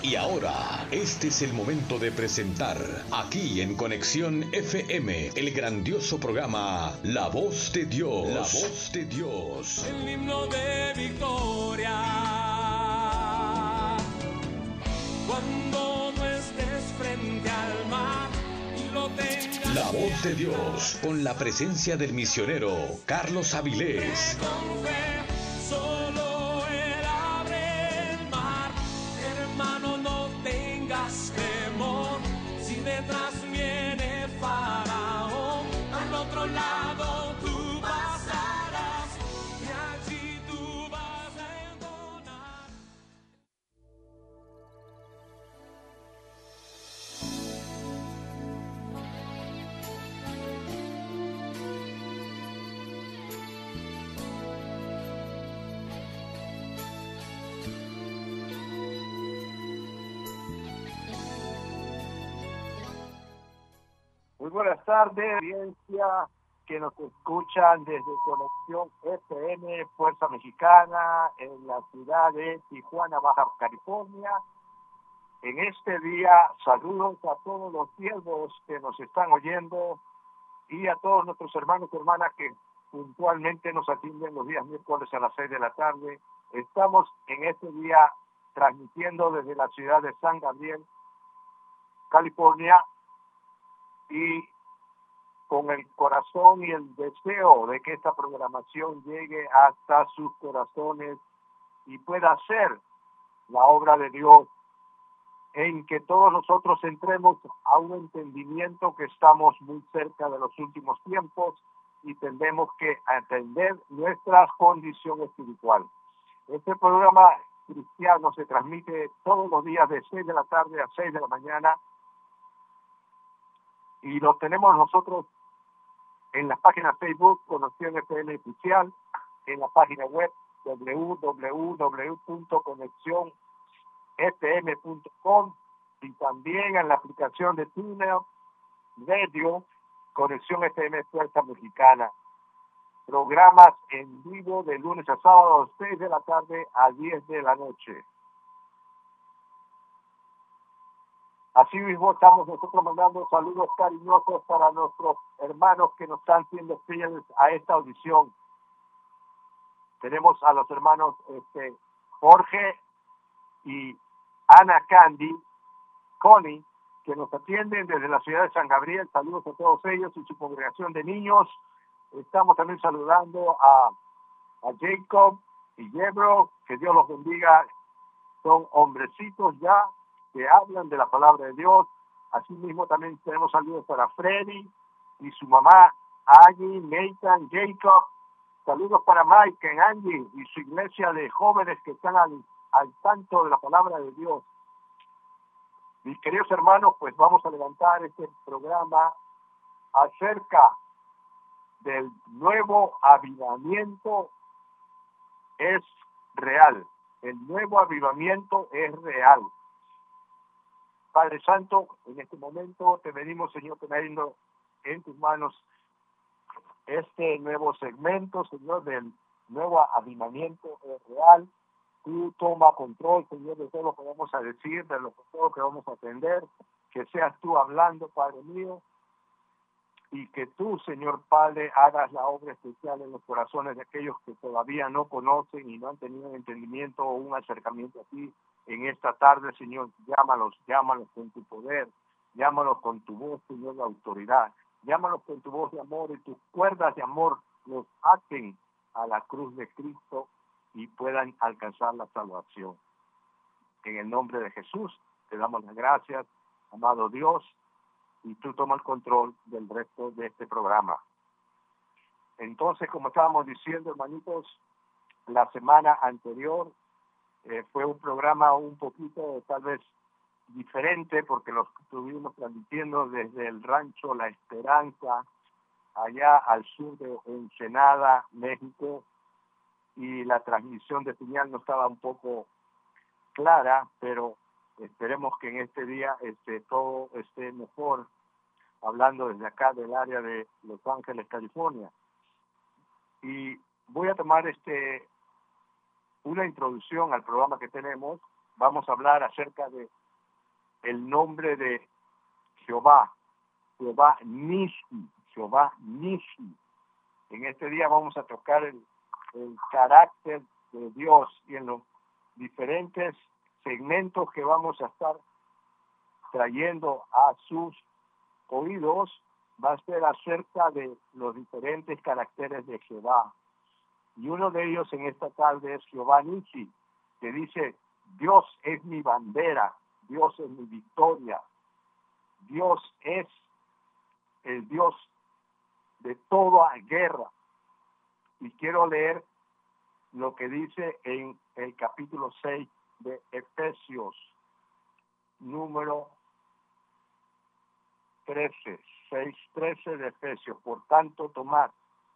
Y ahora, este es el momento de presentar, aquí en Conexión FM, el grandioso programa La Voz de Dios. La Voz de Dios. El himno de victoria. Cuando no estés frente al mar y lo tengas. La Voz de Dios, con la presencia del misionero Carlos Avilés. Tardes, audiencia que nos escuchan desde Conexión FM Fuerza Mexicana en la ciudad de Tijuana, Baja California. En este día, saludos a todos los siervos que nos están oyendo y a todos nuestros hermanos y hermanas que puntualmente nos atienden los días miércoles a las seis de la tarde. Estamos en este día transmitiendo desde la ciudad de San Gabriel, California, y con el corazón y el deseo de que esta programación llegue hasta sus corazones y pueda ser la obra de Dios en que todos nosotros entremos a un entendimiento que estamos muy cerca de los últimos tiempos y tendremos que atender nuestra condición espiritual. Este programa cristiano se transmite todos los días de 6 de la tarde a 6 de la mañana y lo tenemos nosotros en la página Facebook Conexión FM Oficial, en la página web www.conexionfm.com y también en la aplicación de Tuner Radio Conexión FM Fuerza Mexicana. Programas en vivo de lunes a sábado, 6 de la tarde a 10 de la noche. Así mismo estamos nosotros mandando saludos cariñosos para nuestros hermanos que nos están siendo fieles a esta audición. Tenemos a los hermanos este, Jorge y Ana Candy, Connie, que nos atienden desde la ciudad de San Gabriel. Saludos a todos ellos y su congregación de niños. Estamos también saludando a, a Jacob y Yebro, que Dios los bendiga. Son hombrecitos ya que hablan de la palabra de Dios. Asimismo también tenemos saludos para Freddy y su mamá Aggie, Nathan, Jacob. Saludos para Mike, Angie y su iglesia de jóvenes que están al, al tanto de la palabra de Dios. Mis queridos hermanos, pues vamos a levantar este programa acerca del nuevo avivamiento es real. El nuevo avivamiento es real. Padre Santo, en este momento te pedimos, Señor, teniendo en tus manos este nuevo segmento, Señor, del nuevo avivamiento real. Tú toma control, Señor, de todo lo que vamos a decir, de lo, todo lo que vamos a atender, que seas tú hablando, Padre mío, y que tú, Señor Padre, hagas la obra especial en los corazones de aquellos que todavía no conocen y no han tenido un entendimiento o un acercamiento a ti en esta tarde, Señor. Llámalos, llámalos con tu poder, llámalos con tu voz, Señor, de autoridad. Llámalos con tu voz de amor y tus cuerdas de amor los aten a la cruz de Cristo y puedan alcanzar la salvación. En el nombre de Jesús te damos las gracias, amado Dios, y tú toma el control del resto de este programa. Entonces, como estábamos diciendo, hermanitos, la semana anterior eh, fue un programa un poquito tal vez diferente porque lo estuvimos transmitiendo desde el rancho La Esperanza, allá al sur de Ensenada, México, y la transmisión de señal no estaba un poco clara, pero esperemos que en este día este, todo esté mejor, hablando desde acá del área de Los Ángeles, California. Y voy a tomar este una introducción al programa que tenemos vamos a hablar acerca de el nombre de Jehová, Jehová Nisi, Jehová Nisi. En este día vamos a tocar el, el carácter de Dios y en los diferentes segmentos que vamos a estar trayendo a sus oídos va a ser acerca de los diferentes caracteres de Jehová. Y uno de ellos en esta tarde es Nisi, que dice, Dios es mi bandera, Dios es mi victoria, Dios es el Dios de toda guerra. Y quiero leer lo que dice en el capítulo 6 de Efesios, número 13, 6, 13 de Efesios. Por tanto, tomad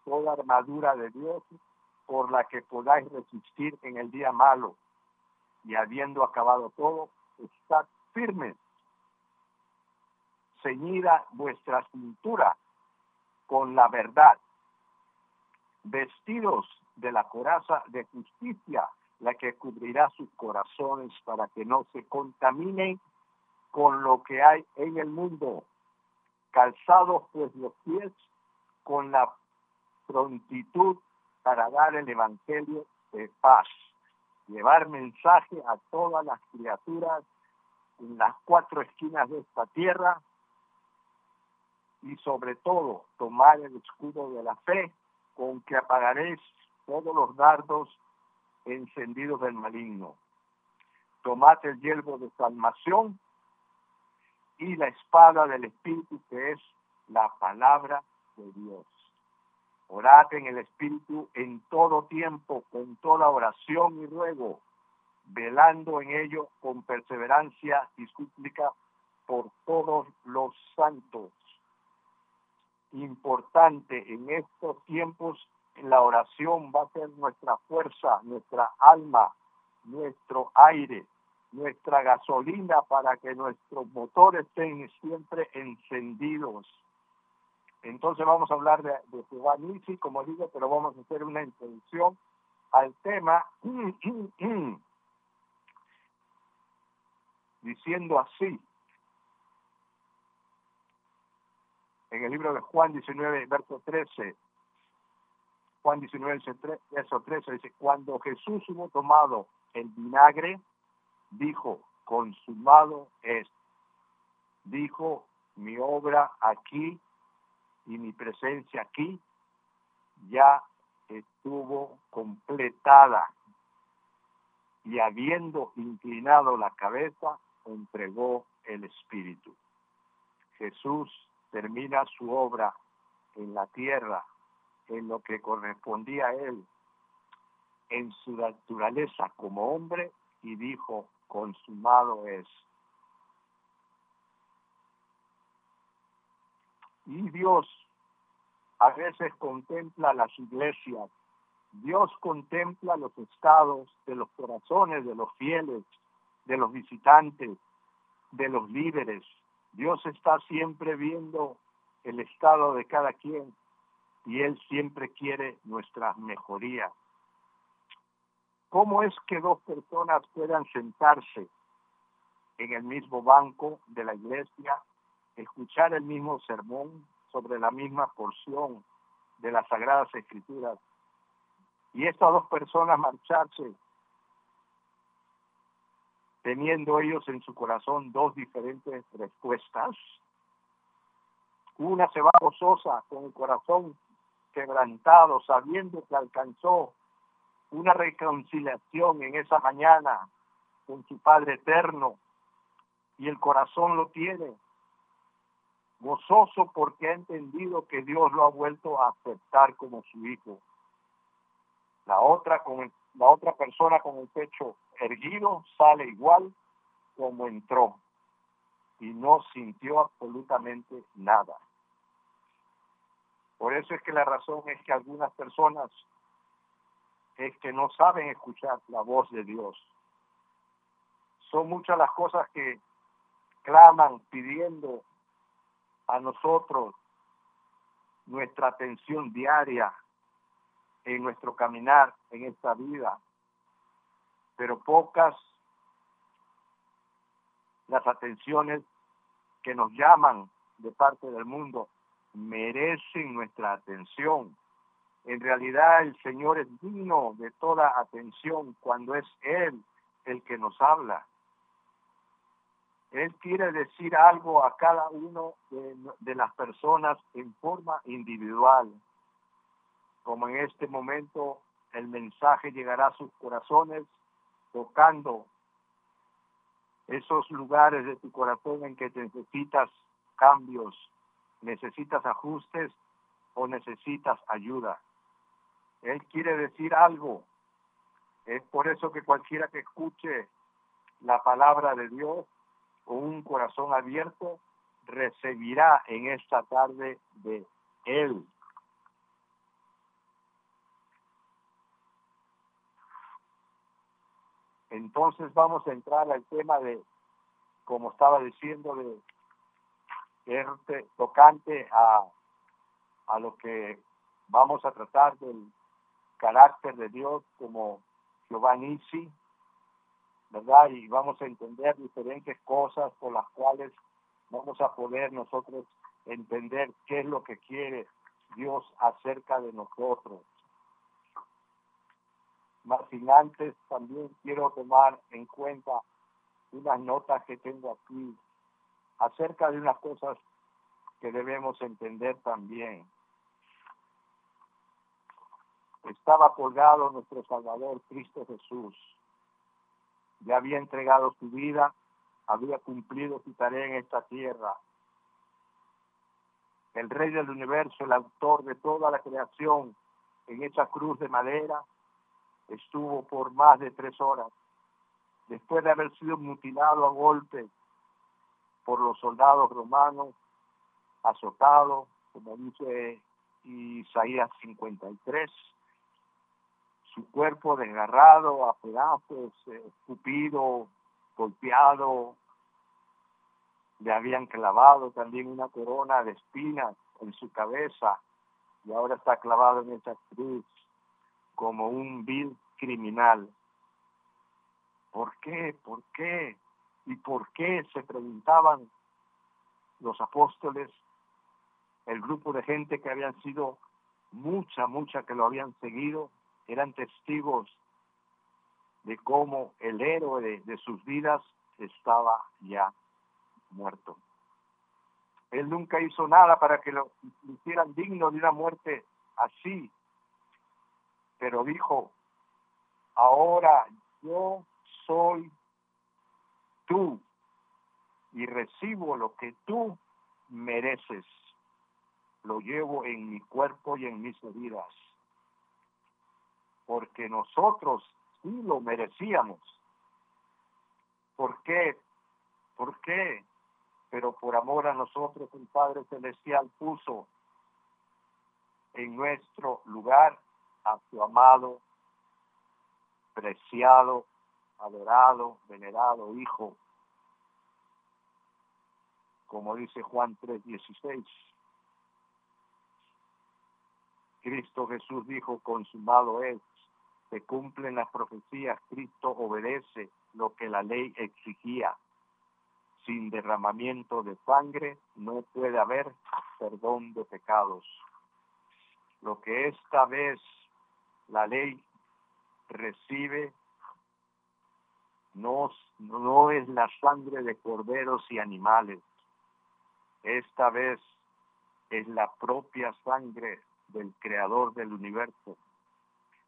toda armadura de Dios por la que podáis resistir en el día malo. Y habiendo acabado todo, estad firmes, ceñida vuestra cintura con la verdad, vestidos de la coraza de justicia, la que cubrirá sus corazones para que no se contaminen con lo que hay en el mundo, calzados pues los pies con la prontitud para dar el evangelio de paz, llevar mensaje a todas las criaturas en las cuatro esquinas de esta tierra y sobre todo tomar el escudo de la fe con que apagaréis todos los dardos encendidos del maligno. Tomad el yelmo de salvación y la espada del Espíritu que es la palabra de Dios. Orad en el Espíritu en todo tiempo, con toda oración y ruego, velando en ello con perseverancia y súplica por todos los santos. Importante en estos tiempos, la oración va a ser nuestra fuerza, nuestra alma, nuestro aire, nuestra gasolina para que nuestros motores estén siempre encendidos entonces vamos a hablar de, de Nisi, como digo, pero vamos a hacer una introducción al tema diciendo así. En el libro de Juan 19, verso 13, Juan 19, verso 13 dice, cuando Jesús hubo tomado el vinagre, dijo, consumado es. Dijo, mi obra aquí y mi presencia aquí ya estuvo completada y habiendo inclinado la cabeza, entregó el Espíritu. Jesús termina su obra en la tierra, en lo que correspondía a él, en su naturaleza como hombre, y dijo, consumado es. Y Dios a veces contempla las iglesias, Dios contempla los estados de los corazones de los fieles, de los visitantes, de los líderes. Dios está siempre viendo el estado de cada quien y Él siempre quiere nuestra mejoría. ¿Cómo es que dos personas puedan sentarse en el mismo banco de la iglesia escuchar el mismo sermón sobre la misma porción de las Sagradas Escrituras y estas dos personas marcharse teniendo ellos en su corazón dos diferentes respuestas. Una se va gozosa con el corazón quebrantado, sabiendo que alcanzó una reconciliación en esa mañana con su Padre eterno y el corazón lo tiene gozoso porque ha entendido que Dios lo ha vuelto a aceptar como su hijo. La otra, con la otra persona con el pecho erguido sale igual como entró y no sintió absolutamente nada. Por eso es que la razón es que algunas personas es que no saben escuchar la voz de Dios. Son muchas las cosas que claman pidiendo a nosotros nuestra atención diaria en nuestro caminar en esta vida, pero pocas las atenciones que nos llaman de parte del mundo merecen nuestra atención. En realidad el Señor es digno de toda atención cuando es Él el que nos habla. Él quiere decir algo a cada uno de, las personas en forma individual. Como en este momento el mensaje llegará a sus corazones tocando esos lugares de tu corazón en que necesitas cambios, necesitas ajustes o necesitas ayuda. Él quiere decir algo. Es por eso que cualquiera que escuche la palabra de Dios un corazón abierto recibirá en esta tarde de Él. Entonces vamos a entrar al tema de, como estaba diciendo, de este tocante a, a lo que vamos a tratar del carácter de Dios como Jehová Nisi, ¿verdad? Y vamos a entender diferentes cosas por las cuales vamos a poder nosotros entender qué es lo que quiere Dios acerca de nosotros. Más sin antes también quiero tomar en cuenta unas notas que tengo aquí acerca de unas cosas que debemos entender también estaba colgado nuestro Salvador Cristo Jesús. Ya había entregado su vida, había cumplido su tarea en esta tierra. El Rey del Universo, el autor de toda la creación, en esa cruz de madera, estuvo por más de tres horas. Después de haber sido mutilado a golpe por los soldados romanos, azotado, como dice Isaías 53, su cuerpo desgarrado a pedazos, eh, escupido, golpeado. Le habían clavado también una corona de espinas en su cabeza y ahora está clavado en esa cruz como un vil criminal. ¿Por qué? ¿Por qué? ¿Y por qué? Se preguntaban los apóstoles, el grupo de gente que habían sido mucha, mucha que lo habían seguido, eran testigos de cómo el héroe de, sus vidas estaba ya muerto. Él nunca hizo nada para que lo, hicieran digno de una muerte así, pero dijo, ahora yo soy tú y recibo lo que tú mereces. Lo llevo en mi cuerpo y en mis heridas porque nosotros sí lo merecíamos. ¿Por qué? ¿Por qué? Pero por amor a nosotros el Padre Celestial puso en nuestro lugar a su amado, preciado, adorado, venerado Hijo, como dice Juan 3:16. Cristo Jesús dijo, consumado es, se cumplen las profecías, Cristo obedece lo que la ley exigía. Sin derramamiento de sangre no puede haber perdón de pecados. Lo que esta vez la ley recibe no, no es la sangre de corderos y animales. Esta vez es la propia sangre del creador del universo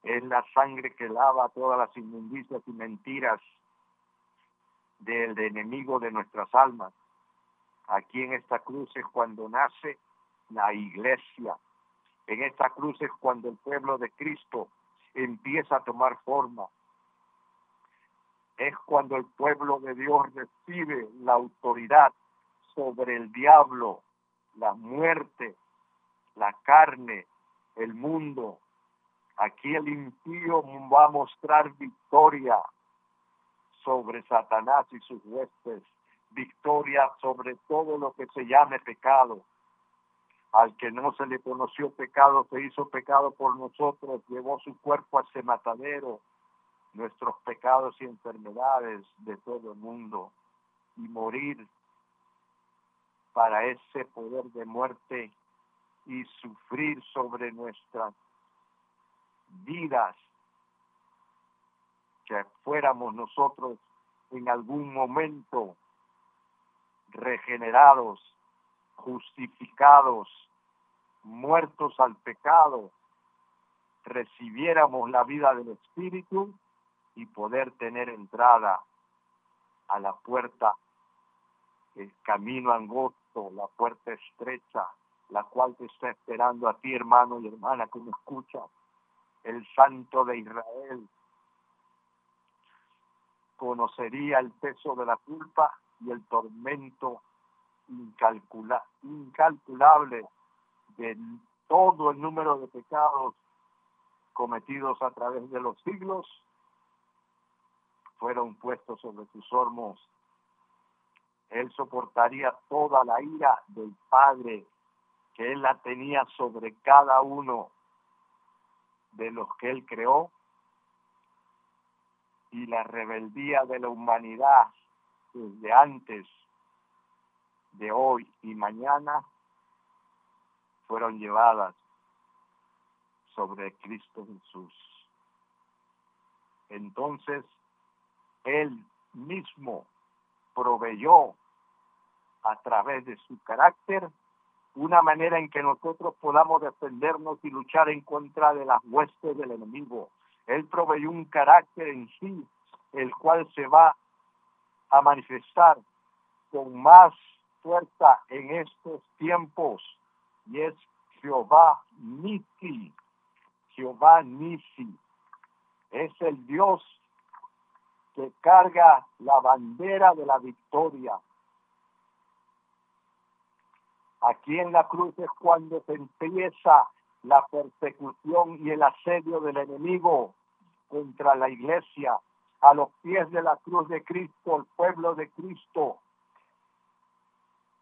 es la sangre que lava todas las inmundicias y mentiras del enemigo de nuestras almas. Aquí en esta cruz es cuando nace la iglesia. En esta cruz es cuando el pueblo de Cristo empieza a tomar forma. Es cuando el pueblo de Dios recibe la autoridad sobre el diablo, la muerte, la carne, el mundo, Aquí el impío va a mostrar victoria sobre Satanás y sus huestes, victoria sobre todo lo que se llame pecado. Al que no se le conoció pecado, se hizo pecado por nosotros, llevó su cuerpo a ese matadero, nuestros pecados y enfermedades de todo el mundo. y morir para ese poder de muerte y sufrir sobre nuestras vidas que fuéramos nosotros en algún momento regenerados, justificados, muertos al pecado, recibiéramos la vida del Espíritu y poder tener entrada a la puerta, el camino angosto, la puerta estrecha, la cual te está esperando a ti, hermano y hermana, que me escucha, el Santo de Israel. Conocería el peso de la culpa y el tormento incalcula, incalculable de todo el número de pecados cometidos a través de los siglos fueron puestos sobre sus hormos. Él soportaría toda la ira del Padre que él la tenía sobre cada uno de los que él creó y la rebeldía de la humanidad desde antes de hoy y mañana fueron llevadas sobre Cristo Jesús. Entonces, Él mismo proveyó a través de su carácter una manera en que nosotros podamos defendernos y luchar en contra de las huestes del enemigo. Él proveyó un carácter en sí, el cual se va a manifestar con más fuerza en estos tiempos, y es Jehová Nisi. Jehová Nisi es el Dios que carga la bandera de la victoria, Aquí en la cruz es cuando se empieza la persecución y el asedio del enemigo contra la iglesia. A los pies de la cruz de Cristo, el pueblo de Cristo,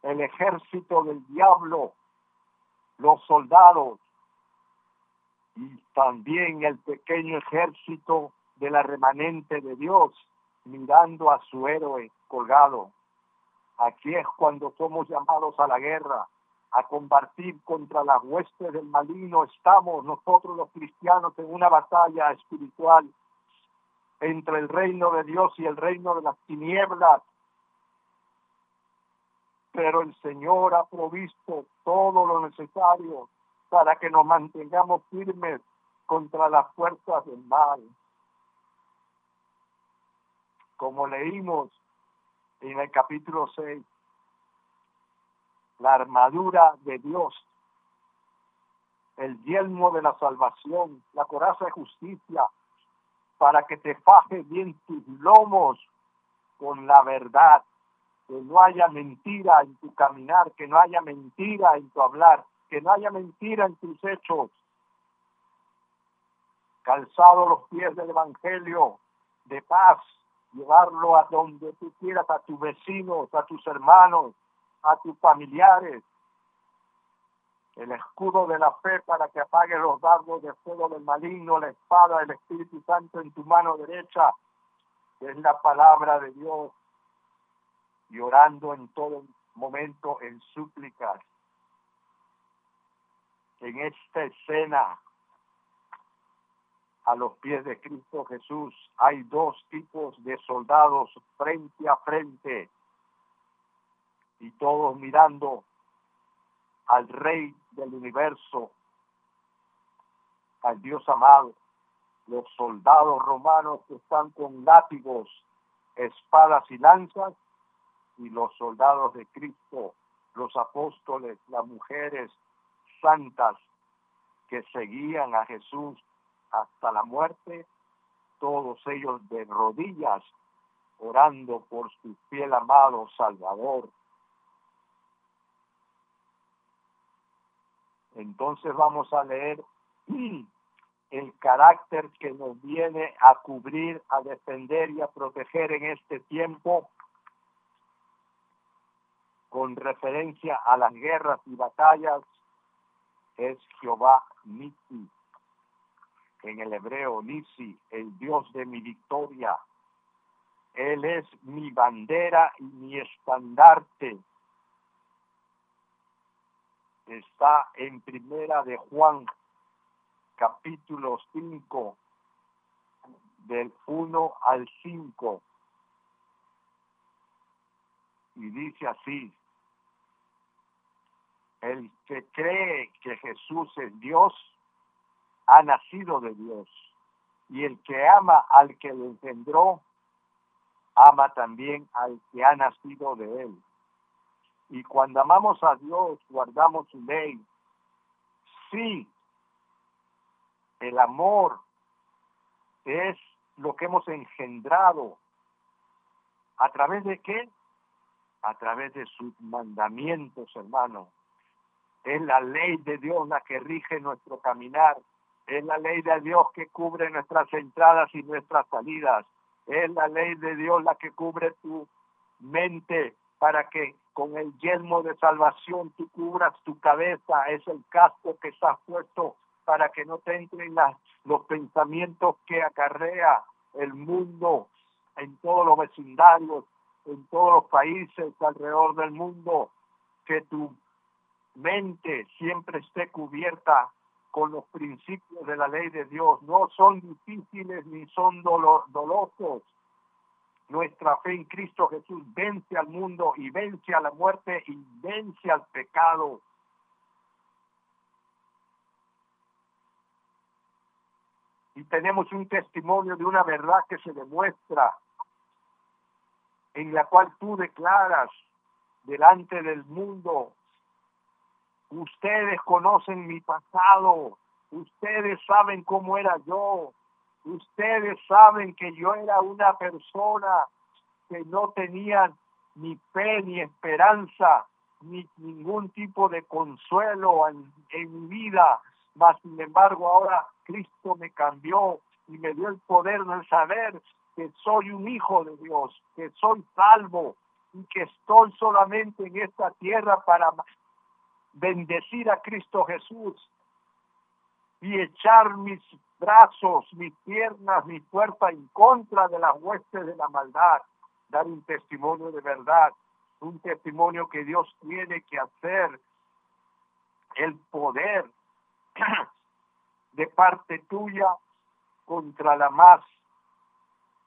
el ejército del diablo, los soldados y también el pequeño ejército de la remanente de Dios mirando a su héroe colgado. Aquí es cuando somos llamados a la guerra, a combatir contra las huestes del maligno. Estamos nosotros los cristianos en una batalla espiritual entre el reino de Dios y el reino de las tinieblas. Pero el Señor ha provisto todo lo necesario para que nos mantengamos firmes contra las fuerzas del mal. Como leímos en el capítulo 6, la armadura de Dios, el yelmo de la salvación, la coraza de justicia, para que te faje bien tus lomos con la verdad, que no haya mentira en tu caminar, que no haya mentira en tu hablar, que no haya mentira en tus hechos. Calzado los pies del Evangelio de paz, llevarlo a donde tú quieras, a tus vecinos, a tus hermanos, a tus familiares. El escudo de la fe para que apague los dardos de fuego del maligno, la espada del Espíritu Santo en tu mano derecha, es la palabra de Dios, llorando en todo momento en súplicas. En esta escena a los pies de Cristo Jesús hay dos tipos de soldados frente a frente y todos mirando al Rey del universo, al Dios amado, los soldados romanos que están con látigos, espadas y lanzas, y los soldados de Cristo, los apóstoles, las mujeres santas que seguían a Jesús hasta la muerte, todos ellos de rodillas, orando por su fiel amado Salvador. Entonces vamos a leer el carácter que nos viene a cubrir, a defender y a proteger en este tiempo con referencia a las guerras y batallas es Jehová Nisi en el hebreo Nisi, el Dios de mi victoria. Él es mi bandera y mi estandarte. Está en primera de Juan, capítulo 5, del 1 al 5. Y dice así, el que cree que Jesús es Dios, ha nacido de Dios. Y el que ama al que lo engendró, ama también al que ha nacido de él. Y cuando amamos a Dios, guardamos su ley. Sí, el amor es lo que hemos engendrado. ¿A través de qué? A través de sus mandamientos, hermano. Es la ley de Dios la que rige nuestro caminar. Es la ley de Dios que cubre nuestras entradas y nuestras salidas. Es la ley de Dios la que cubre tu mente para que con el yelmo de salvación tú cubras tu cabeza. Es el casco que está puesto para que no te entren las, los pensamientos que acarrea el mundo en todos los vecindarios, en todos los países alrededor del mundo. Que tu mente siempre esté cubierta con los principios de la ley de Dios. No son difíciles ni son dolor, dolosos. Nuestra fe en Cristo Jesús vence al mundo y vence a la muerte y vence al pecado. Y tenemos un testimonio de una verdad que se demuestra, en la cual tú declaras delante del mundo Ustedes conocen mi pasado. Ustedes saben cómo era yo. Ustedes saben que yo era una persona que no tenía ni fe ni esperanza ni ningún tipo de consuelo en, mi vida. Mas, sin embargo, ahora Cristo me cambió y me dio el poder de saber que soy un hijo de Dios, que soy salvo y que estoy solamente en esta tierra para bendecir a Cristo Jesús y echar mis brazos, mis piernas, mi fuerza en contra de las huestes de la maldad, dar un testimonio de verdad, un testimonio que Dios tiene que hacer, el poder de parte tuya contra la más,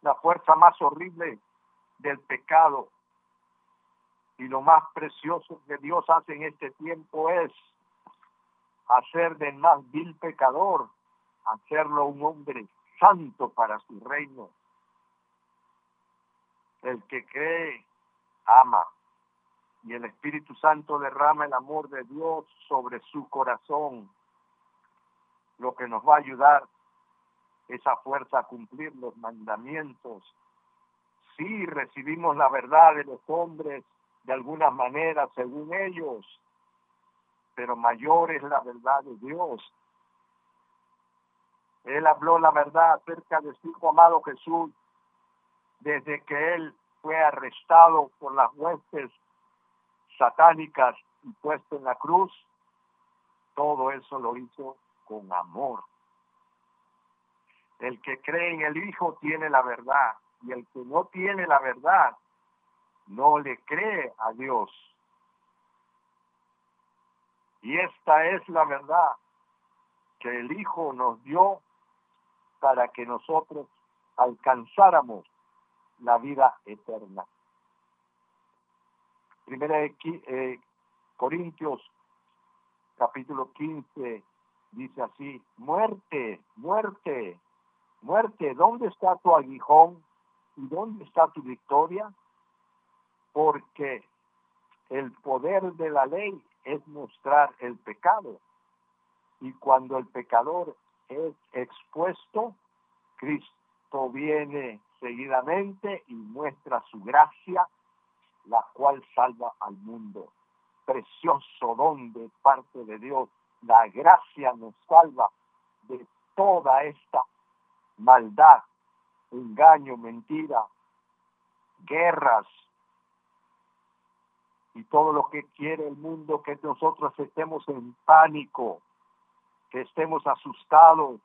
la fuerza más horrible del pecado, y lo más precioso que Dios hace en este tiempo es hacer del más vil pecador, hacerlo un hombre santo para su reino. El que cree, ama. Y el Espíritu Santo derrama el amor de Dios sobre su corazón. Lo que nos va a ayudar esa fuerza a cumplir los mandamientos. Si recibimos la verdad de los hombres, de alguna manera según ellos, pero mayor es la verdad de Dios. Él habló la verdad acerca de su hijo amado Jesús desde que él fue arrestado por las huestes satánicas y puesto en la cruz. Todo eso lo hizo con amor. El que cree en el Hijo tiene la verdad y el que no tiene la verdad no le cree a Dios. Y esta es la verdad que el Hijo nos dio para que nosotros alcanzáramos la vida eterna. Primera de eh, Corintios capítulo 15 dice así, muerte, muerte, muerte, ¿dónde está tu aguijón y dónde está tu victoria? porque el poder de la ley es mostrar el pecado. Y cuando el pecador expuesto, Cristo viene seguidamente y muestra su gracia, la cual salva al mundo. Precioso don de parte de Dios. La gracia nos salva de toda esta maldad, engaño, mentira, guerras, y todo lo que quiere el mundo, que nosotros estemos en pánico, que estemos asustados,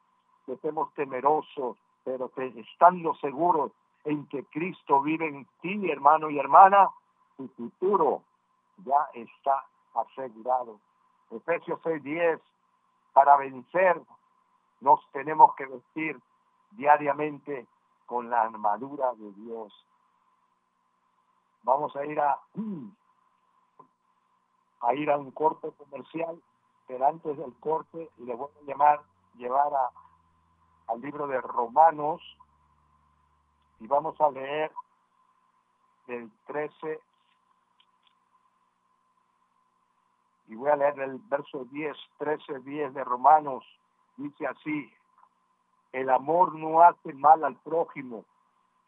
que estemos temerosos, pero que estando seguros en que Cristo vive en ti, hermano y hermana, tu futuro ya está asegurado. Efesios 6:10, para vencer nos tenemos que vestir diariamente con la armadura de Dios. Vamos a ir a, a ir a un corte comercial, pero antes del corte le voy a llamar, llevar a, al libro de Romanos. Y vamos a leer del 13 y voy a leer el verso 10, 13, 10 de Romanos, dice así, el amor no hace mal al prójimo,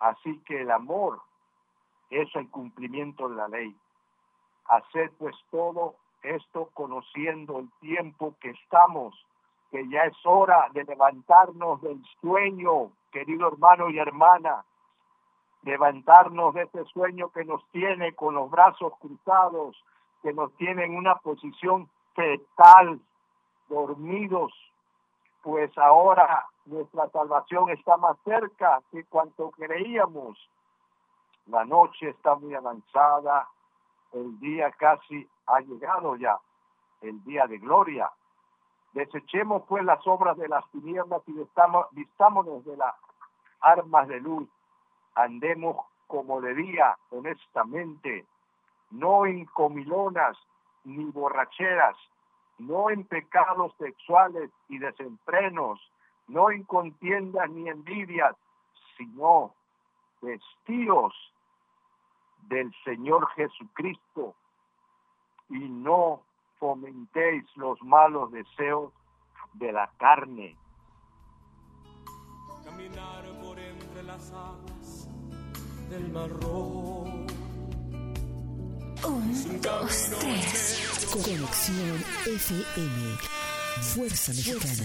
así que el amor es el cumplimiento de la ley. Hacer pues todo esto conociendo el tiempo que estamos, que ya es hora de levantarnos del sueño, querido hermano y hermana, levantarnos de ese sueño que nos tiene con los brazos cruzados, que nos tiene en una posición fetal, dormidos, pues ahora nuestra salvación está más cerca que cuanto creíamos. La noche está muy avanzada, el día casi ha llegado ya, el día de gloria. Desechemos pues las obras de las tinieblas y vistámonos de las armas de luz. Andemos como debía, honestamente, no en comilonas ni borracheras, no en pecados sexuales y desenfrenos, no en contiendas ni envidias, sino vestidos del Señor Jesucristo y no fomentéis los malos deseos de la carne. Caminar por entre las aguas del mar rojo un, dos, tres. Conexión FM. Fuerza Mexicana.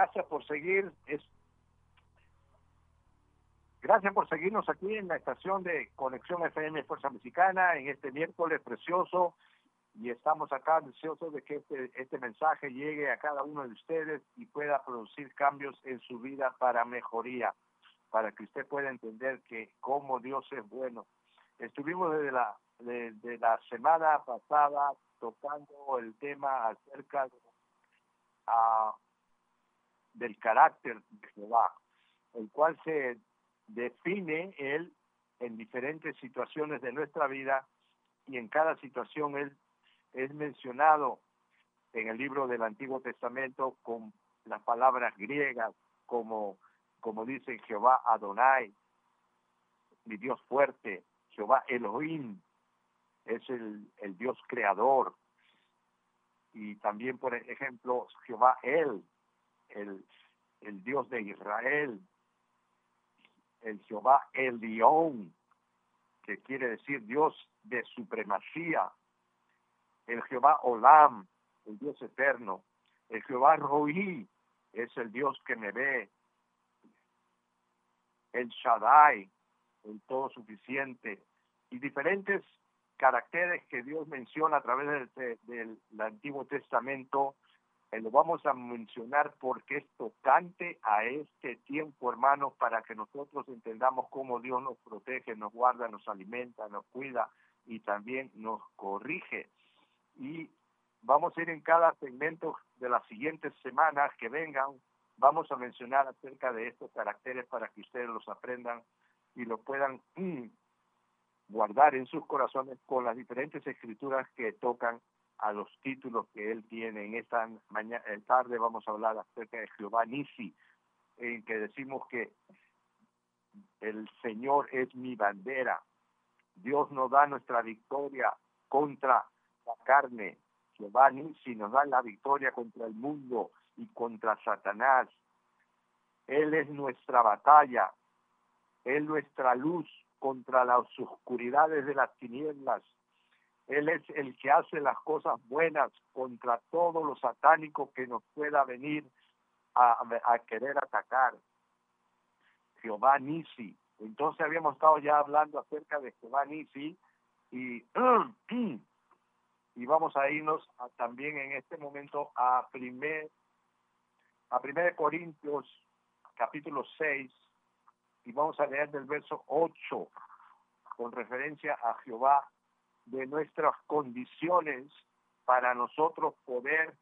Gracias por seguir. Es... Gracias por seguirnos aquí en la estación de Conexión FM Fuerza Mexicana en este miércoles precioso y estamos acá deseosos de que este, este mensaje llegue a cada uno de ustedes y pueda producir cambios en su vida para mejoría, para que usted pueda entender que como Dios es bueno. Estuvimos desde la, desde la semana pasada tocando el tema acerca de del carácter de Jehová, el cual se define él en diferentes situaciones de nuestra vida y en cada situación él es mencionado en el libro del Antiguo Testamento con las palabras griegas como como dice Jehová Adonai, mi Dios fuerte, Jehová Elohim, es el, el Dios creador, y también, por ejemplo, Jehová él, el, el Dios de Israel, el Jehová el León, que quiere decir Dios de supremacía, el Jehová Olam, el Dios eterno, el Jehová Roí, es el Dios que me ve, el Shaddai, el todo suficiente, y diferentes caracteres que Dios menciona a través del, Antiguo Testamento, eh, lo vamos a mencionar porque es tocante a este tiempo, hermanos, para que nosotros entendamos cómo Dios nos protege, nos guarda, nos alimenta, nos cuida y también nos corrige. Y vamos a ir en cada segmento de las siguientes semanas que vengan, vamos a mencionar acerca de estos caracteres para que ustedes los aprendan y lo puedan mm, guardar en sus corazones con las diferentes escrituras que tocan a los títulos que él tiene. En esta mañana, eh, tarde vamos a hablar acerca de Jehová Nisi, en que decimos que el Señor es mi bandera. Dios nos da nuestra victoria contra la carne. Jehová Nisi nos da la victoria contra el mundo y contra Satanás. Él es nuestra batalla. Él nuestra luz contra las oscuridades de las tinieblas. Él es el que hace las cosas buenas contra todos los satánicos que nos pueda venir a, a querer atacar. Jehová Nisi. Entonces habíamos estado ya hablando acerca de Jehová Nisi y, y vamos a irnos también en este momento a primer a primer Corintios capítulo 6 y vamos a leer del verso 8 con referencia a Jehová de nuestras condiciones para nosotros poder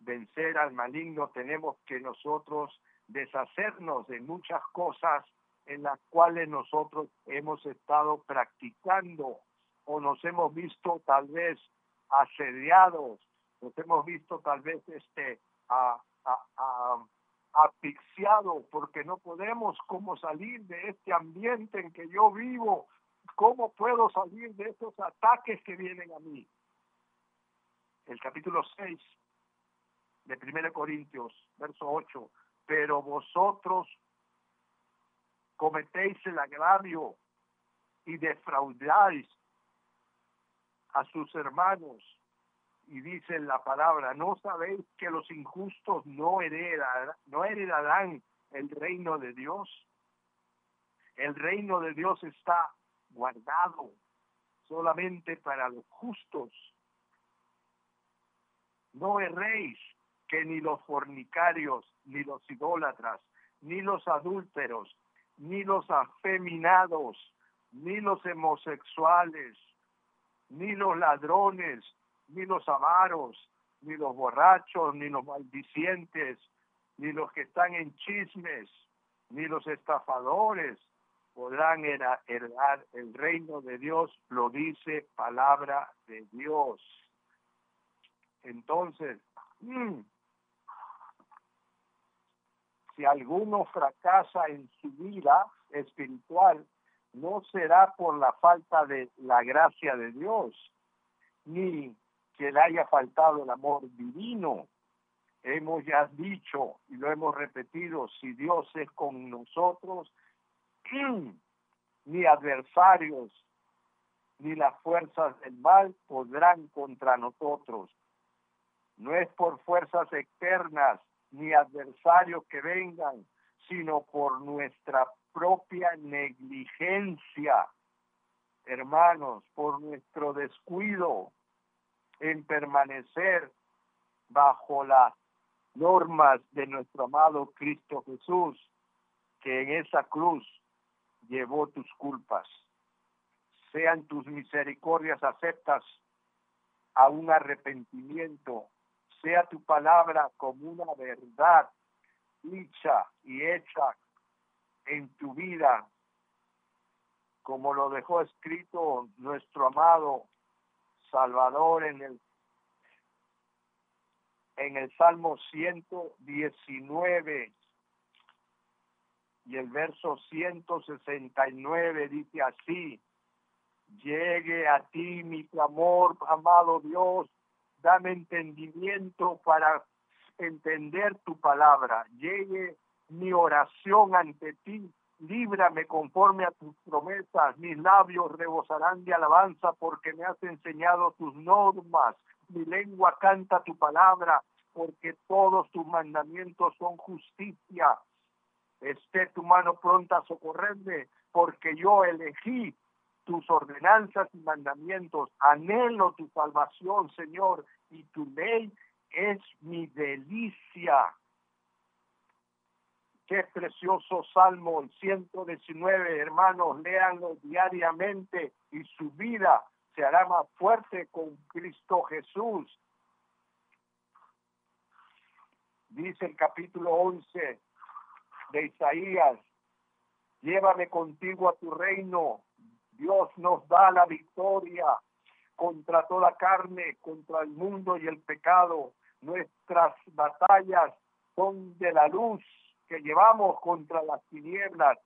vencer al maligno tenemos que nosotros deshacernos de muchas cosas en las cuales nosotros hemos estado practicando o nos hemos visto tal vez asediados, nos hemos visto tal vez este a, porque no podemos cómo salir de este ambiente en que yo vivo, cómo puedo salir de esos ataques que vienen a mí. El capítulo 6 de 1 Corintios, verso 8, pero vosotros cometéis el agravio y defraudáis a sus hermanos. Y dice la palabra, ¿no sabéis que los injustos no heredarán, no heredarán el reino de Dios? El reino de Dios está guardado solamente para los justos. No erréis que ni los fornicarios, ni los idólatras, ni los adúlteros, ni los afeminados, ni los homosexuales, ni los ladrones, ni los amaros, ni los borrachos, ni los maldicientes, ni los que están en chismes, ni los estafadores podrán heredar el reino de Dios, lo dice palabra de Dios. Entonces, mm, si alguno fracasa en su vida espiritual, no será por la falta de la gracia de Dios, ni que le haya faltado el amor divino. Hemos ya dicho y lo hemos repetido, si Dios es con nosotros, ni adversarios ni las fuerzas del mal podrán contra nosotros. No es por fuerzas externas ni adversarios que vengan, sino por nuestra propia negligencia, hermanos, por nuestro descuido en permanecer bajo las normas de nuestro amado Cristo Jesús, que en esa cruz llevó tus culpas. Sean tus misericordias aceptas a un arrepentimiento sea tu palabra como una verdad dicha y hecha en tu vida, como lo dejó escrito nuestro amado Salvador en el en el Salmo 119 y el verso 169 dice así, llegue a ti mi clamor, amado Dios, dame entendimiento para entender tu palabra. Llegue mi oración ante ti. Líbrame conforme a tus promesas. Mis labios rebosarán de alabanza porque me has enseñado tus normas. Mi lengua canta tu palabra porque todos tus mandamientos son justicia. Esté tu mano pronta a socorrerme porque yo elegí tus ordenanzas y mandamientos. Anhelo tu salvación, Señor, y tu ley es mi delicia. Qué precioso salmo, el 119, hermanos, léanlo diariamente y su vida se hará más fuerte con Cristo Jesús. Dice el capítulo 11 Isaías, llévame contigo a tu reino, Dios nos da la victoria contra toda carne, contra el mundo y el pecado. Nuestras batallas son de la luz que llevamos contra las tinieblas.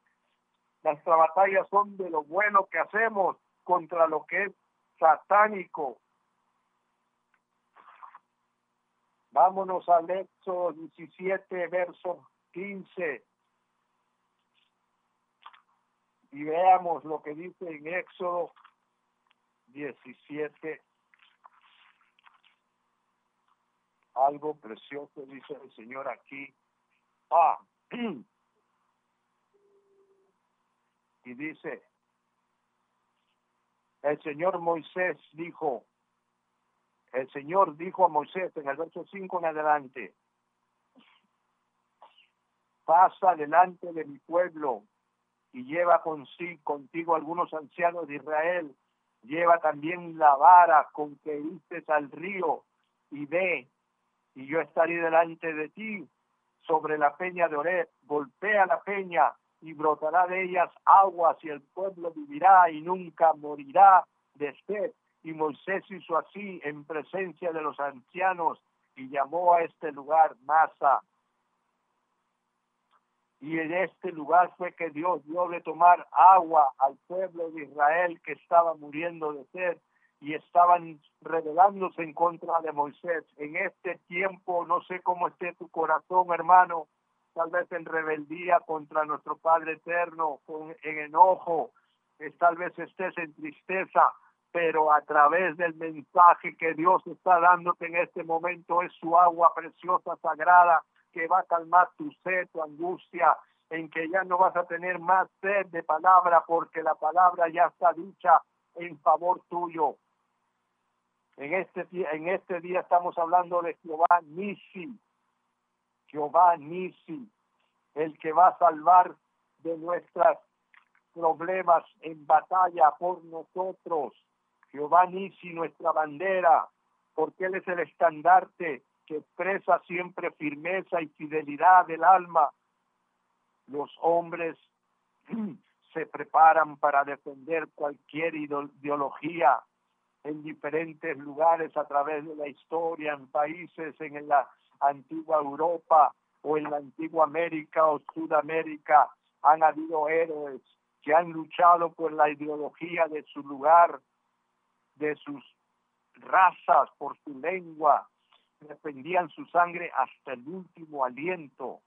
Nuestras batallas son de lo bueno que hacemos contra lo que es satánico. Vámonos al Éxodo 17, verso 15. Y veamos lo que dice en Éxodo 17. Algo precioso dice el Señor aquí. Ah, y dice, el Señor Moisés dijo, el Señor dijo a Moisés en el verso 5 en adelante, pasa delante de mi pueblo y lleva consigo contigo algunos ancianos de Israel, lleva también la vara con que irte al río y ve, y yo estaré delante de ti sobre la peña de Oreb, golpea la peña y brotará de ellas aguas y el pueblo vivirá y nunca morirá de sed. Y Moisés hizo así en presencia de los ancianos y llamó a este lugar Masa. Y en este lugar fue que Dios dio de tomar agua al pueblo de Israel que estaba muriendo de sed y estaban rebelándose en contra de Moisés. En este tiempo, no sé cómo esté tu corazón, hermano, tal vez en rebeldía contra nuestro Padre Eterno, con, en enojo, tal vez estés en tristeza, pero a través del mensaje que Dios está dándote en este momento es su agua preciosa, sagrada, que va a calmar tu sed, tu angustia, en que ya no vas a tener más sed de palabra, porque la palabra ya está dicha en favor tuyo. En este, en este día estamos hablando de Jehová Nisi, Jehová Nisi, el que va a salvar de nuestros problemas en batalla por nosotros. Jehová Nisi, nuestra bandera, porque Él es el estandarte que expresa siempre firmeza y fidelidad del alma. Los hombres se preparan para defender cualquier ideología en diferentes lugares a través de la historia, en países en la antigua Europa o en la antigua América o Sudamérica, han habido héroes que han luchado por la ideología de su lugar, de sus razas, por su lengua, defendían su sangre hasta el último aliento.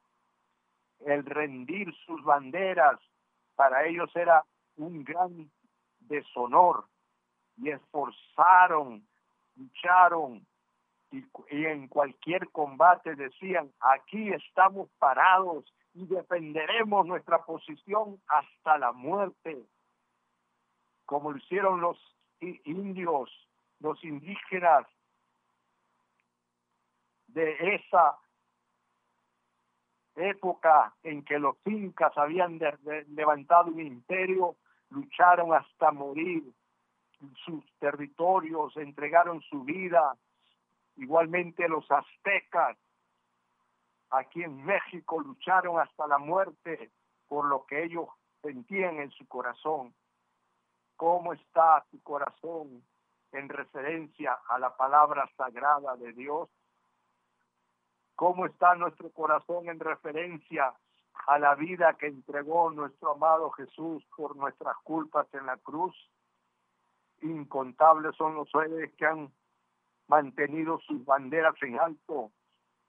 El rendir sus banderas para ellos era un gran deshonor y esforzaron, lucharon y, en cualquier combate decían, aquí estamos parados y defenderemos nuestra posición hasta la muerte, como lo hicieron los indios, los indígenas de esa época en que los incas habían levantado un imperio, lucharon hasta morir sus territorios, entregaron su vida. Igualmente los aztecas aquí en México lucharon hasta la muerte por lo que ellos sentían en su corazón. ¿Cómo está tu corazón en referencia a la palabra sagrada de Dios? ¿Cómo está nuestro corazón en referencia a la vida que entregó nuestro amado Jesús por nuestras culpas en la cruz? incontables son los héroes que han mantenido sus banderas en alto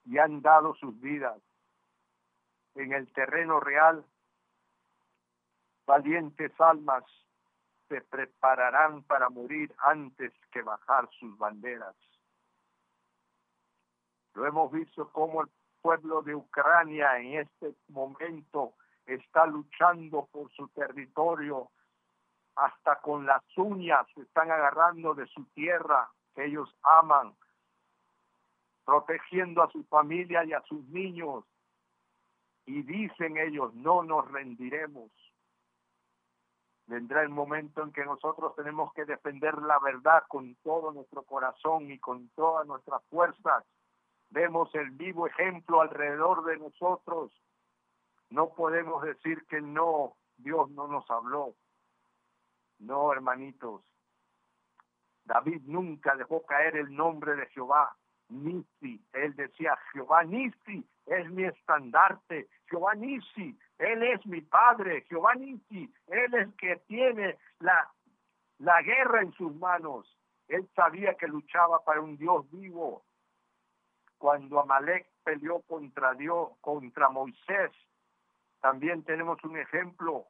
y han dado sus vidas. En el terreno real, valientes almas se prepararán para morir antes que bajar sus banderas. Lo hemos visto como el pueblo de Ucrania en este momento está luchando por su territorio hasta con las uñas se están agarrando de su tierra que ellos aman, protegiendo a su familia y a sus niños. Y dicen ellos, no nos rendiremos. Vendrá el momento en que nosotros tenemos que defender la verdad con todo nuestro corazón y con todas nuestras fuerzas. Vemos el vivo ejemplo alrededor de nosotros. No podemos decir que no, Dios no nos habló. No, hermanitos. David nunca dejó caer el nombre de Jehová, Nisi. Él decía, Jehová Nisi es mi estandarte. Jehová Nisi, Él es mi padre. Jehová Nisi, Él es que tiene la, la guerra en sus manos. Él sabía que luchaba para un Dios vivo. Cuando Amalek peleó contra Dios, contra Moisés, también tenemos un ejemplo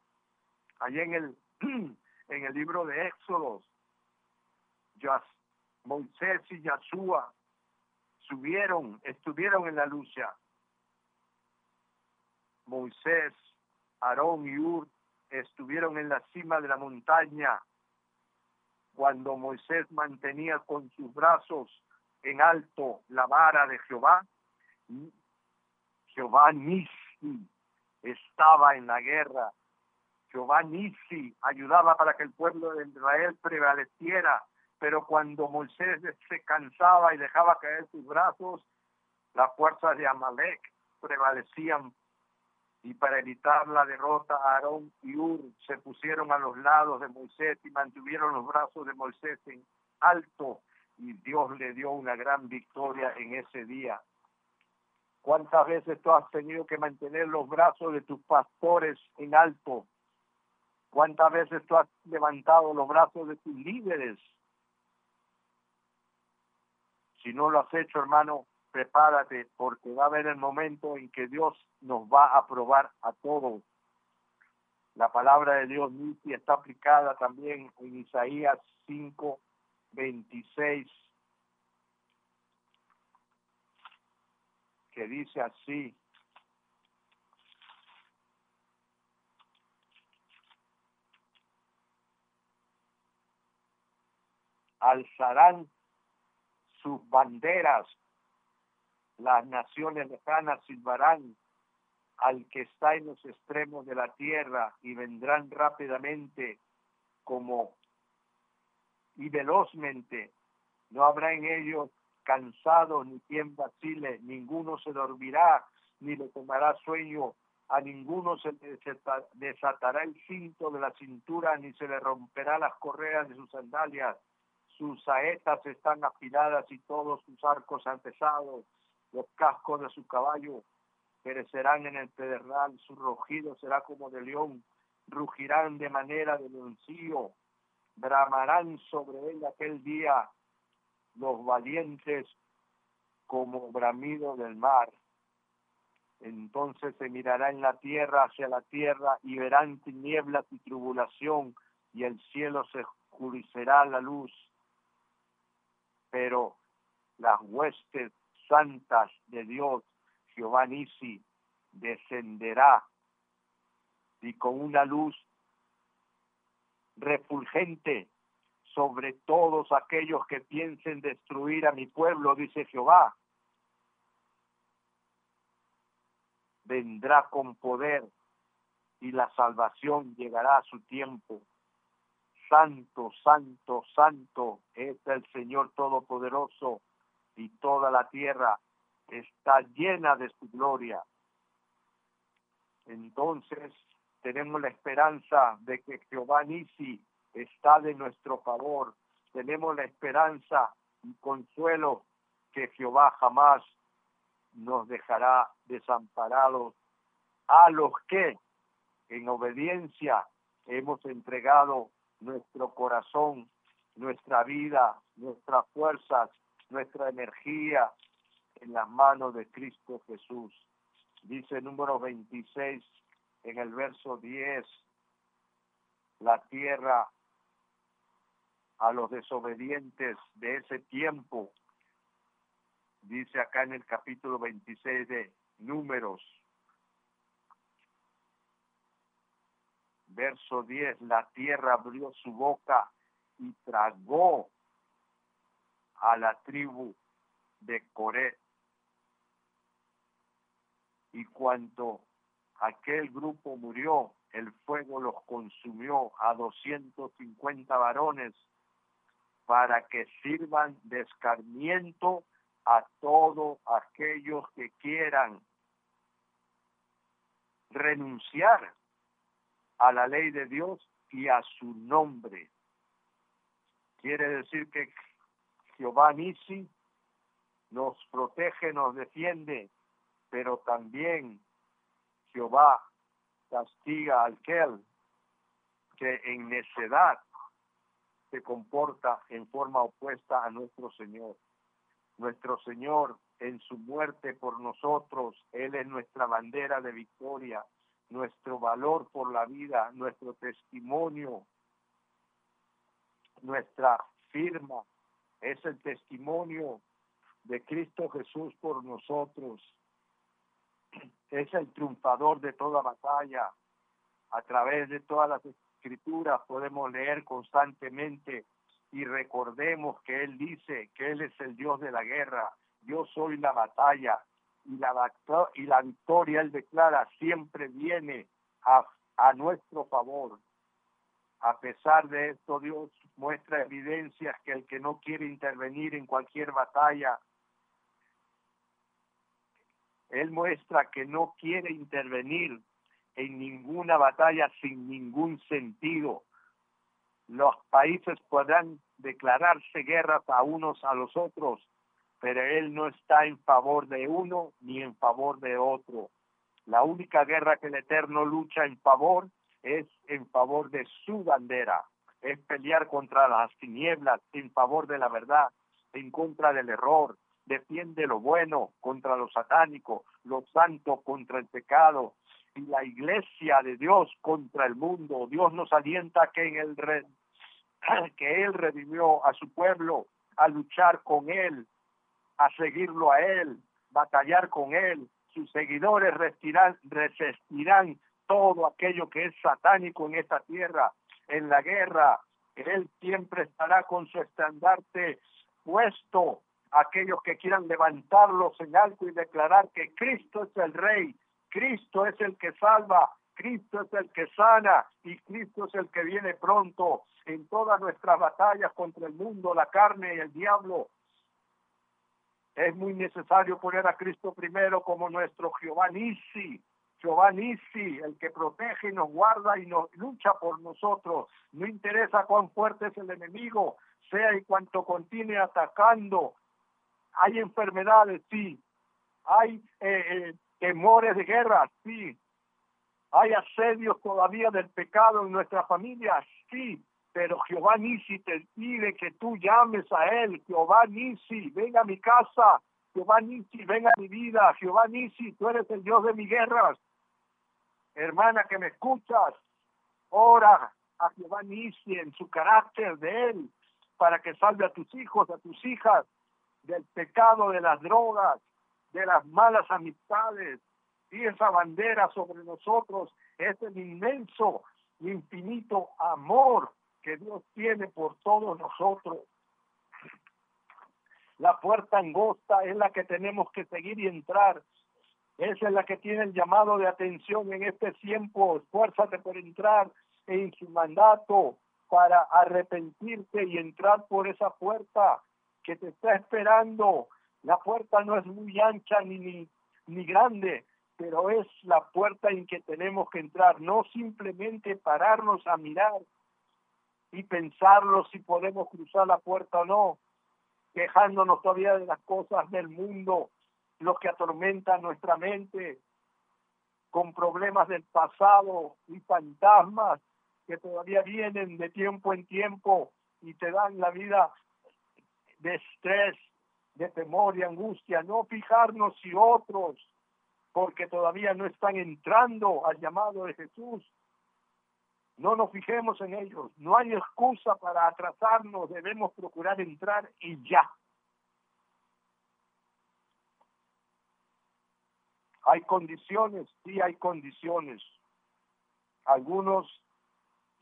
allá en el, en el libro de Éxodos. Moisés y Yahshua subieron, estuvieron en la lucha. Moisés, Aarón y Ur estuvieron en la cima de la montaña cuando Moisés mantenía con sus brazos en alto la vara de Jehová. Jehová Nisi estaba en la guerra. Jehová Nisi ayudaba para que el pueblo de Israel prevaleciera pero cuando Moisés se cansaba y dejaba caer sus brazos, las fuerzas de Amalek prevalecían y para evitar la derrota Aarón y Ur se pusieron a los lados de Moisés y mantuvieron los brazos de Moisés en alto y Dios le dio una gran victoria en ese día. ¿Cuántas veces tú has tenido que mantener los brazos de tus pastores en alto? ¿Cuántas veces tú has levantado los brazos de tus líderes si no lo has hecho, hermano, prepárate porque va a haber el momento en que Dios nos va a probar a todos. La palabra de Dios Nisi está aplicada también en Isaías 5, 26, que dice así. Alzarán sus banderas. Las naciones lejanas silbarán al que está en los extremos de la tierra y vendrán rápidamente como y velozmente. No habrá en ellos cansado ni quien vacile, ninguno se dormirá ni le tomará sueño, a ninguno se desatará el cinto de la cintura ni se le romperá las correas de sus sandalias. Sus saetas están afiladas y todos sus arcos han pesado, los cascos de su caballo perecerán en el pedernal, su rugido será como de león, rugirán de manera de leoncillo, bramarán sobre él aquel día los valientes como bramido del mar. Entonces se mirará en la tierra hacia la tierra y verán tinieblas y tribulación y el cielo se oscurecerá la luz pero las huestes santas de Dios, Jehová Nisi, descenderá y con una luz refulgente sobre todos aquellos que piensen destruir a mi pueblo, dice Jehová. Vendrá con poder y la salvación llegará a su tiempo. Santo, santo, santo es el Señor Todopoderoso y toda la tierra está llena de su gloria. Entonces tenemos la esperanza de que Jehová Nisi está de nuestro favor. Tenemos la esperanza y consuelo que Jehová jamás nos dejará desamparados a los que en obediencia hemos entregado nuestro corazón, nuestra vida, nuestras fuerzas, nuestra energía en las manos de Cristo Jesús. Dice número 26 en el verso 10, la tierra a los desobedientes de ese tiempo, dice acá en el capítulo 26 de Números, Verso 10, la tierra abrió su boca y tragó a la tribu de Coré. Y cuando aquel grupo murió, el fuego los consumió a 250 varones para que sirvan de escarmiento a todos aquellos que quieran renunciar a la ley de Dios y a su nombre. Quiere decir que Jehová Nisi nos protege, nos defiende, pero también Jehová castiga al que que en necedad se comporta en forma opuesta a nuestro Señor. Nuestro Señor en su muerte por nosotros, Él es nuestra bandera de victoria, nuestro valor por la vida, nuestro testimonio, nuestra firma, es el testimonio de Cristo Jesús por nosotros. Es el triunfador de toda batalla. A través de todas las escrituras podemos leer constantemente y recordemos que Él dice que Él es el Dios de la guerra. Yo soy la batalla y la, y la victoria, Él declara, siempre viene a, a nuestro favor. A pesar de esto, Dios muestra evidencias que el que no quiere intervenir en cualquier batalla, Él muestra que no quiere intervenir en ninguna batalla sin ningún sentido. Los países podrán declararse guerras a unos a los otros, pero Él no está en favor de uno ni en favor de otro. La única guerra que el Eterno lucha en favor es en favor de su bandera, es pelear contra las tinieblas en favor de la verdad, en contra del error, defiende lo bueno contra lo satánico, lo santo contra el pecado y la iglesia de Dios contra el mundo. Dios nos alienta que en el que él revivió a su pueblo a luchar con él, a seguirlo a él, batallar con él. Sus seguidores resistirán todo aquello que es satánico en esta tierra, en la guerra. Él siempre estará con su estandarte puesto. Aquellos que quieran levantarlos en alto y declarar que Cristo es el Rey, Cristo es el que salva, Cristo es el que sana y Cristo es el que viene pronto en todas nuestras batallas contra el mundo, la carne y el diablo. Es muy necesario poner a Cristo primero como nuestro Jehová Nisi, Jehová Nisi, el que protege y nos guarda y nos lucha por nosotros. No interesa cuán fuerte es el enemigo, sea y cuanto continúe atacando. Hay enfermedades, sí. Hay eh, eh, temores de guerra, sí. Hay asedios todavía del pecado en nuestra familia, sí. Pero Jehová Nisi te pide que tú llames a Él. Jehová Nisi, venga a mi casa. Jehová Nisi, venga a mi vida. Jehová Nisi, tú eres el Dios de mis guerras hermana que me escuchas, ora a Jehová Nisi en su carácter de él, para que salve a tus hijos, a tus hijas del pecado, de las drogas, de las malas amistades. Y esa bandera sobre nosotros es el inmenso, infinito amor que Dios tiene por todos nosotros. La puerta angosta es la que tenemos que seguir y entrar esa es la que tiene el llamado de atención en este tiempo. Esfuérzate por entrar en su mandato para arrepentirte y entrar por esa puerta que te está esperando. La puerta no es muy ancha ni, ni, ni grande, pero es la puerta en que tenemos que entrar, no simplemente pararnos a mirar y pensarlo si podemos cruzar la puerta o no, quejándonos todavía de las cosas del mundo, los que atormentan nuestra mente con problemas del pasado y fantasmas que todavía vienen de tiempo en tiempo y te dan la vida de estrés, de temor y angustia. No fijarnos si otros, porque todavía no están entrando al llamado de Jesús, no nos fijemos en ellos. No hay excusa para atrasarnos, debemos procurar entrar y ya. Hay condiciones, sí hay condiciones. Algunos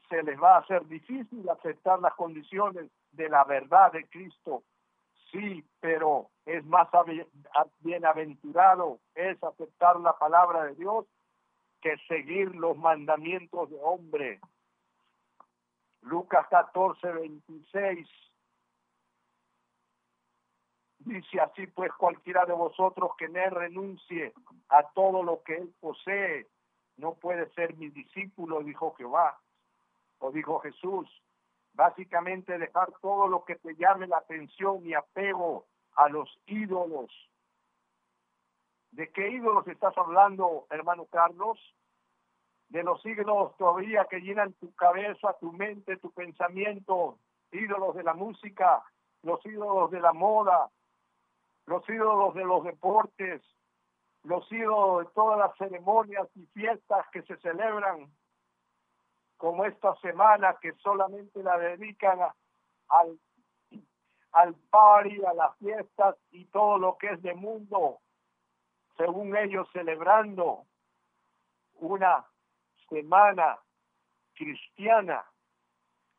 se les va a hacer difícil aceptar las condiciones de la verdad de Cristo. Sí, pero es más bienaventurado es aceptar la palabra de Dios que seguir los mandamientos de hombre. Lucas 14, 26 Dice así pues cualquiera de vosotros que me renuncie a todo lo que él posee, no puede ser mi discípulo, dijo Jehová, o dijo Jesús. Básicamente dejar todo lo que te llame la atención y apego a los ídolos. ¿De qué ídolos estás hablando, hermano Carlos? De los ídolos todavía que llenan tu cabeza, tu mente, tu pensamiento, ídolos de la música, los ídolos de la moda, los ídolos de los deportes, los ídolos de todas las ceremonias y fiestas que se celebran, como esta semana que solamente la dedican al, al party, a las fiestas y todo lo que es de mundo, según ellos celebrando una semana cristiana,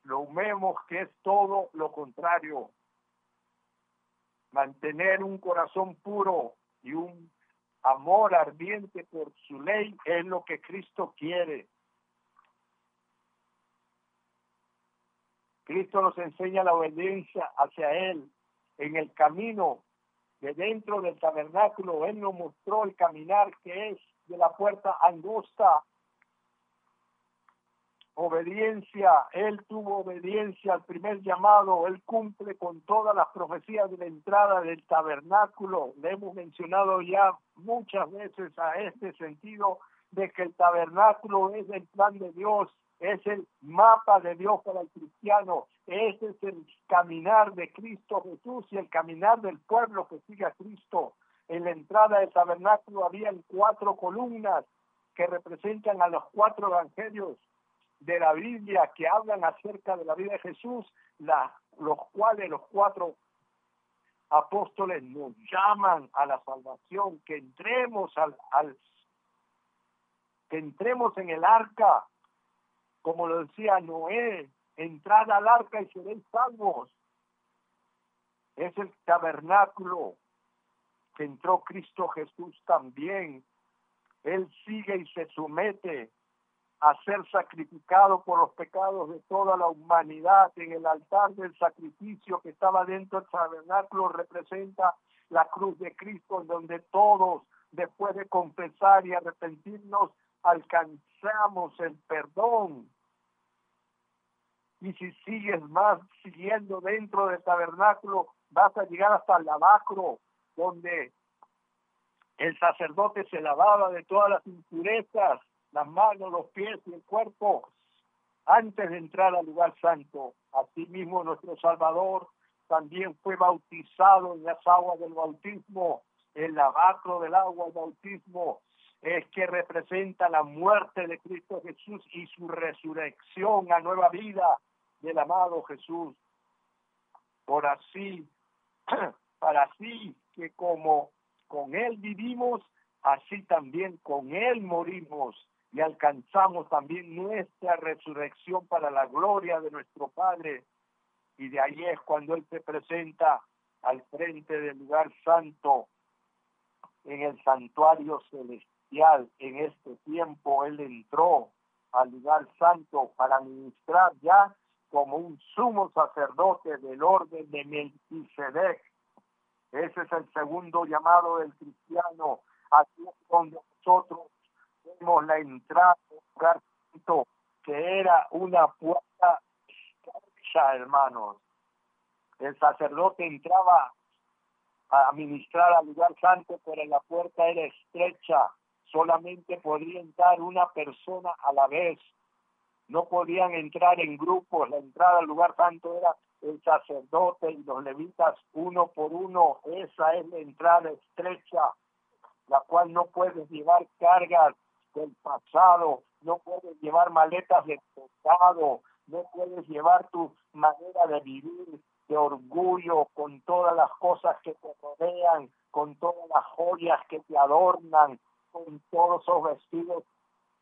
lo vemos que es todo lo contrario. Mantener un corazón puro y un amor ardiente por su ley es lo que Cristo quiere. Cristo nos enseña la obediencia hacia Él en el camino de dentro del tabernáculo. Él nos mostró el caminar que es de la puerta angosta obediencia, él tuvo obediencia al primer llamado, él cumple con todas las profecías de la entrada del tabernáculo. Le hemos mencionado ya muchas veces a este sentido de que el tabernáculo es el plan de Dios, es el mapa de Dios para el cristiano, ese es el caminar de Cristo Jesús y el caminar del pueblo que sigue a Cristo. En la entrada del tabernáculo habían cuatro columnas que representan a los cuatro evangelios de la Biblia que hablan acerca de la vida de Jesús, la, los cuales los cuatro apóstoles nos llaman a la salvación, que entremos al, al que entremos en el arca, como lo decía Noé, entrad al arca y seréis salvos. Es el tabernáculo que entró Cristo Jesús también. Él sigue y se somete a ser sacrificado por los pecados de toda la humanidad en el altar del sacrificio que estaba dentro del tabernáculo representa la cruz de Cristo donde todos después de confesar y arrepentirnos alcanzamos el perdón y si sigues más siguiendo dentro del tabernáculo vas a llegar hasta el lavacro donde el sacerdote se lavaba de todas las impurezas las manos, los pies y el cuerpo antes de entrar al lugar santo. Asimismo, nuestro Salvador también fue bautizado en las aguas del bautismo, el lavacro del agua del bautismo, es que representa la muerte de Cristo Jesús y su resurrección a nueva vida del amado Jesús. Por así, para así que como con Él vivimos, así también con Él morimos y alcanzamos también nuestra resurrección para la gloria de nuestro Padre. Y de ahí es cuando Él se presenta al frente del lugar santo, en el santuario celestial. En este tiempo Él entró al lugar santo para ministrar ya como un sumo sacerdote del orden de Melquisedec. Ese es el segundo llamado del cristiano. Aquí es donde nosotros vemos la entrada un lugar que era una puerta estrecha, hermanos. El sacerdote entraba a ministrar al lugar santo, pero la puerta era estrecha. Solamente podía entrar una persona a la vez. No podían entrar en grupos. La entrada al lugar santo era el sacerdote y los levitas uno por uno. Esa es la entrada estrecha, la cual no puedes llevar cargas del pasado, no puedes llevar maletas del pasado, no puedes llevar tu manera de vivir de orgullo con todas las cosas que te rodean, con todas las joyas que te adornan, con todos esos vestidos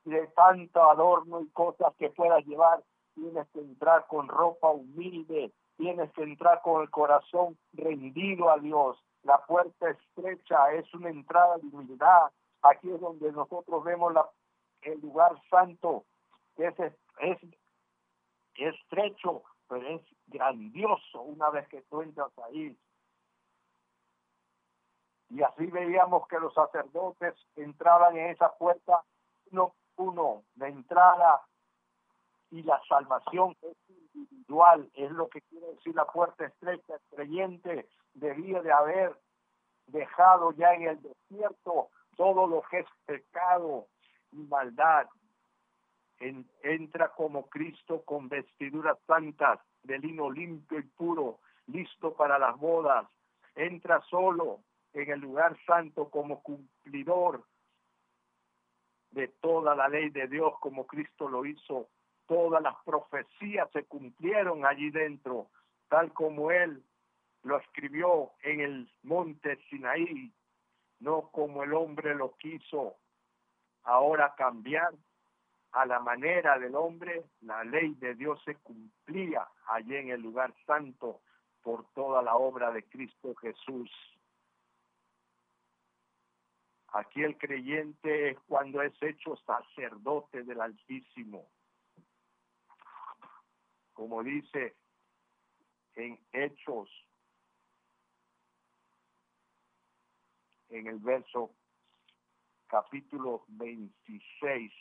de tanto adorno y cosas que puedas llevar. Tienes que entrar con ropa humilde, tienes que entrar con el corazón rendido a Dios. La puerta estrecha es una entrada de humildad, Aquí es donde nosotros vemos la, el lugar santo, que es, es, estrecho, pero es grandioso una vez que tú entras ahí. Y así veíamos que los sacerdotes entraban en esa puerta uno uno de entrada y la salvación es individual, es lo que quiere decir la puerta estrecha. El creyente debía de haber dejado ya en el desierto todo lo que es pecado y maldad. entra como Cristo con vestiduras santas de lino limpio y puro, listo para las bodas. Entra solo en el lugar santo como cumplidor de toda la ley de Dios como Cristo lo hizo. Todas las profecías se cumplieron allí dentro, tal como Él lo escribió en el monte Sinaí, no como el hombre lo quiso ahora cambiar a la manera del hombre, la ley de Dios se cumplía allí en el lugar santo por toda la obra de Cristo Jesús. Aquí el creyente es cuando es hecho sacerdote del Altísimo. Como dice en Hechos, en el verso capítulo 26.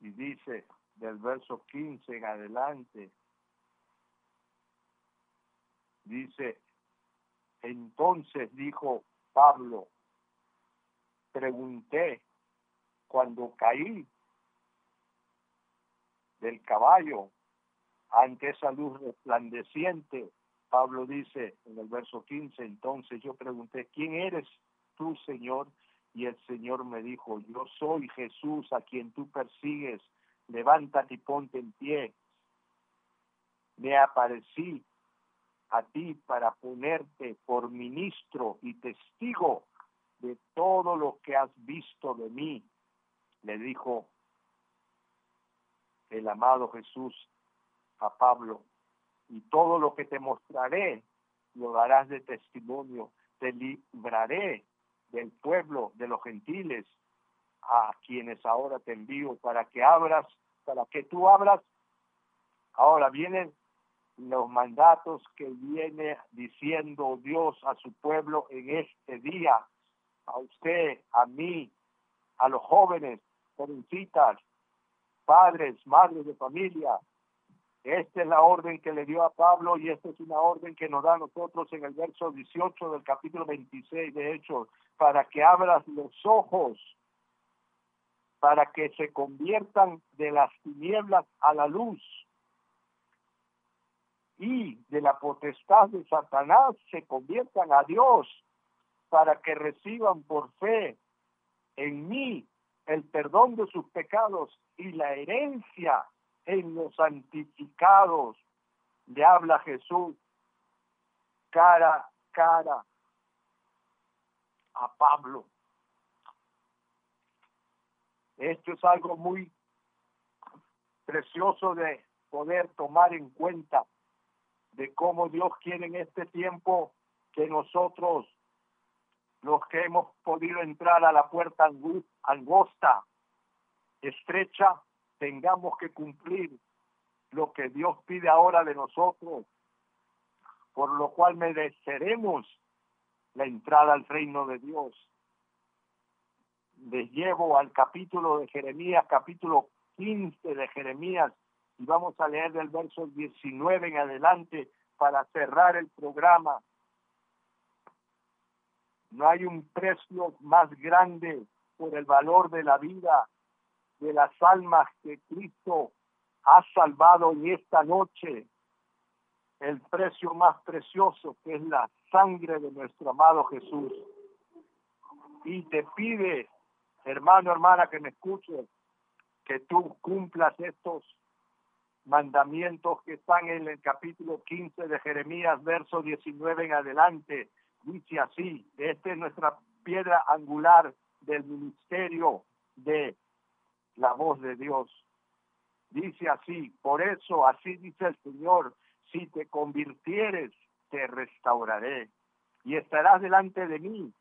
Y dice del verso 15 en adelante, dice, entonces dijo Pablo, pregunté cuando caí del caballo ante esa luz resplandeciente, Pablo dice en el verso 15, entonces yo pregunté, ¿quién eres tú, Señor? Y el Señor me dijo, yo soy Jesús a quien tú persigues, levántate y ponte en pie. Me aparecí a ti para ponerte por ministro y testigo de todo lo que has visto de mí, le dijo el amado Jesús a Pablo, y todo lo que te mostraré lo darás de testimonio, te libraré del pueblo, de los gentiles, a quienes ahora te envío para que abras, para que tú abras. Ahora vienen los mandatos que viene diciendo Dios a su pueblo en este día, a usted, a mí, a los jóvenes, jovencitas, padres, madres de familia, esta es la orden que le dio a Pablo y esta es una orden que nos da nosotros en el verso 18 del capítulo 26 de Hechos, para que abras los ojos, para que se conviertan de las tinieblas a la luz y de la potestad de Satanás se conviertan a Dios, para que reciban por fe en mí el perdón de sus pecados y la herencia en los santificados. Le habla Jesús cara cara a Pablo. Esto es algo muy precioso de poder tomar en cuenta de cómo Dios quiere en este tiempo que nosotros, los que hemos podido entrar a la puerta angosta, estrecha, tengamos que cumplir lo que Dios pide ahora de nosotros, por lo cual mereceremos la entrada al reino de Dios. Les llevo al capítulo de Jeremías, capítulo 15 de Jeremías, y vamos a leer del verso 19 en adelante para cerrar el programa. No hay un precio más grande por el valor de la vida de las almas que Cristo ha salvado en esta noche, el precio más precioso que es la sangre de nuestro amado Jesús. Y te pide, hermano, hermana, que me escuches, que tú cumplas estos mandamientos que están en el capítulo 15 de Jeremías, verso 19 en adelante. Dice así, esta es nuestra piedra angular del ministerio de la voz de Dios. Dice así, por eso así dice el Señor, si te convirtieres, te restauraré y estarás delante de mí.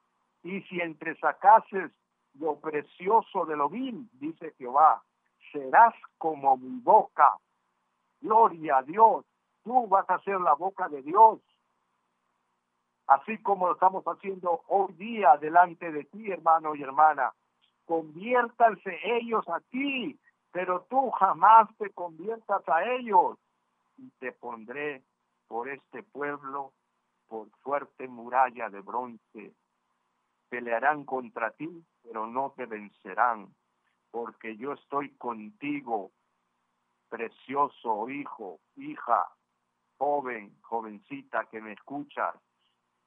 Y si entresacases lo precioso de lo vil, dice Jehová, serás como mi boca. Gloria a Dios, tú vas a ser la boca de Dios así como lo estamos haciendo hoy día delante de ti, hermano y hermana. Conviértanse ellos a ti, pero tú jamás te conviertas a ellos. Y te pondré por este pueblo por fuerte muralla de bronce. Pelearán contra ti, pero no te vencerán, porque yo estoy contigo, precioso hijo, hija, joven, jovencita que me escuchas,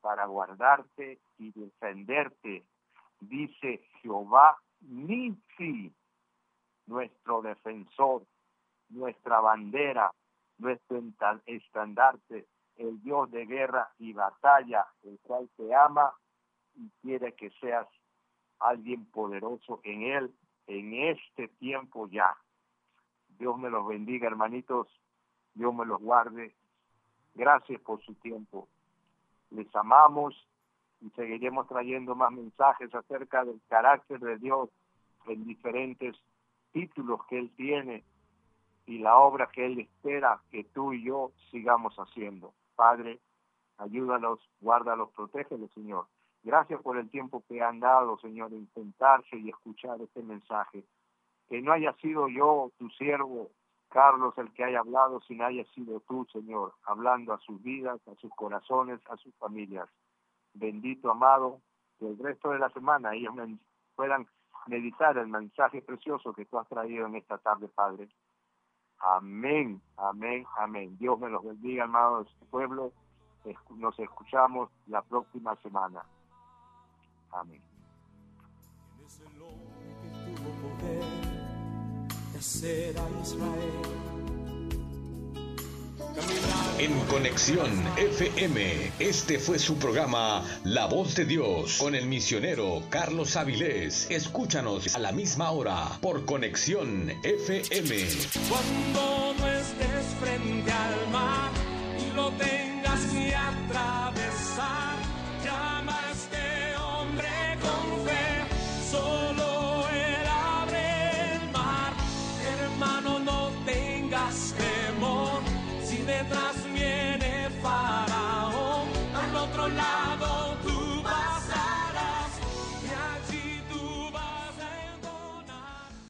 para guardarte y defenderte, dice Jehová Nisi, nuestro defensor, nuestra bandera, nuestro estandarte, el Dios de guerra y batalla, el cual te ama y quiere que seas alguien poderoso en Él en este tiempo ya. Dios me los bendiga, hermanitos. Dios me los guarde. Gracias por su tiempo. Les amamos y seguiremos trayendo más mensajes acerca del carácter de Dios en diferentes títulos que Él tiene y la obra que Él espera que tú y yo sigamos haciendo. Padre, ayúdalos, guárdalos, protégelos, Señor. Gracias por el tiempo que han dado, Señor, en sentarse y escuchar este mensaje. Que no haya sido yo, tu siervo, Carlos, el que haya hablado, sino haya sido tú, Señor, hablando a sus vidas, a sus corazones, a sus familias. Bendito, amado, que el resto de la semana ellos puedan meditar el mensaje precioso que tú has traído en esta tarde, Padre. Amén, amén, amén. Dios me los bendiga, amados pueblo. Nos escuchamos la próxima semana. Amén. En Conexión FM, este fue su programa La Voz de Dios con el misionero Carlos Avilés. Escúchanos a la misma hora por Conexión FM. Cuando no estés frente al mar y lo tengas que atravesar,